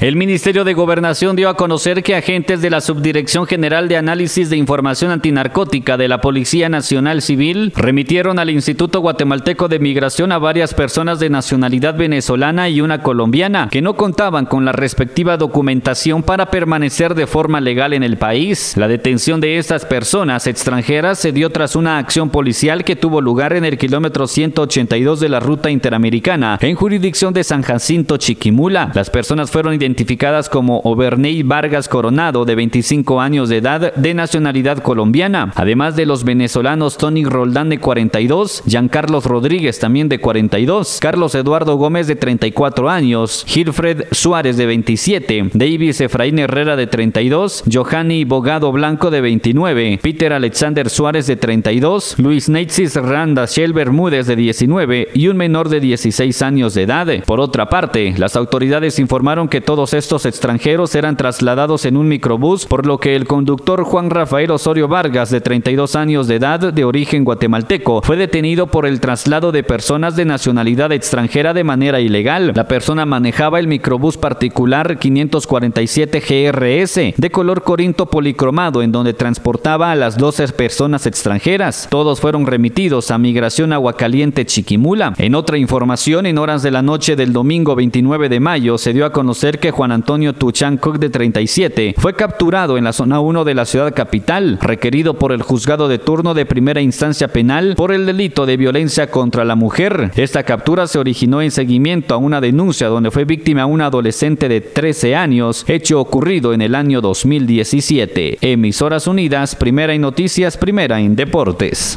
El Ministerio de Gobernación dio a conocer que agentes de la Subdirección General de Análisis de Información Antinarcótica de la Policía Nacional Civil remitieron al Instituto Guatemalteco de Migración a varias personas de nacionalidad venezolana y una colombiana que no contaban con la respectiva documentación para permanecer de forma legal en el país. La detención de estas personas extranjeras se dio tras una acción policial que tuvo lugar en el kilómetro 182 de la ruta interamericana en jurisdicción de San Jacinto Chiquimula. Las personas fueron identificadas identificadas como Overney Vargas Coronado, de 25 años de edad, de nacionalidad colombiana, además de los venezolanos Tony Roldán, de 42, Giancarlos Rodríguez, también de 42, Carlos Eduardo Gómez, de 34 años, Gilfred Suárez, de 27, Davis Efraín Herrera, de 32, Johanny Bogado Blanco, de 29, Peter Alexander Suárez, de 32, Luis Neitzis Randa Shell Bermúdez, de 19, y un menor de 16 años de edad. Por otra parte, las autoridades informaron que todos todos estos extranjeros eran trasladados en un microbús, por lo que el conductor Juan Rafael Osorio Vargas, de 32 años de edad, de origen guatemalteco, fue detenido por el traslado de personas de nacionalidad extranjera de manera ilegal. La persona manejaba el microbús particular 547 GRS de color corinto policromado en donde transportaba a las 12 personas extranjeras. Todos fueron remitidos a Migración Aguacaliente Chiquimula. En otra información, en horas de la noche del domingo 29 de mayo se dio a conocer Juan Antonio Tuchán Cook de 37 fue capturado en la zona 1 de la ciudad capital, requerido por el juzgado de turno de primera instancia penal por el delito de violencia contra la mujer. Esta captura se originó en seguimiento a una denuncia donde fue víctima una adolescente de 13 años, hecho ocurrido en el año 2017. Emisoras Unidas, primera en noticias, primera en deportes.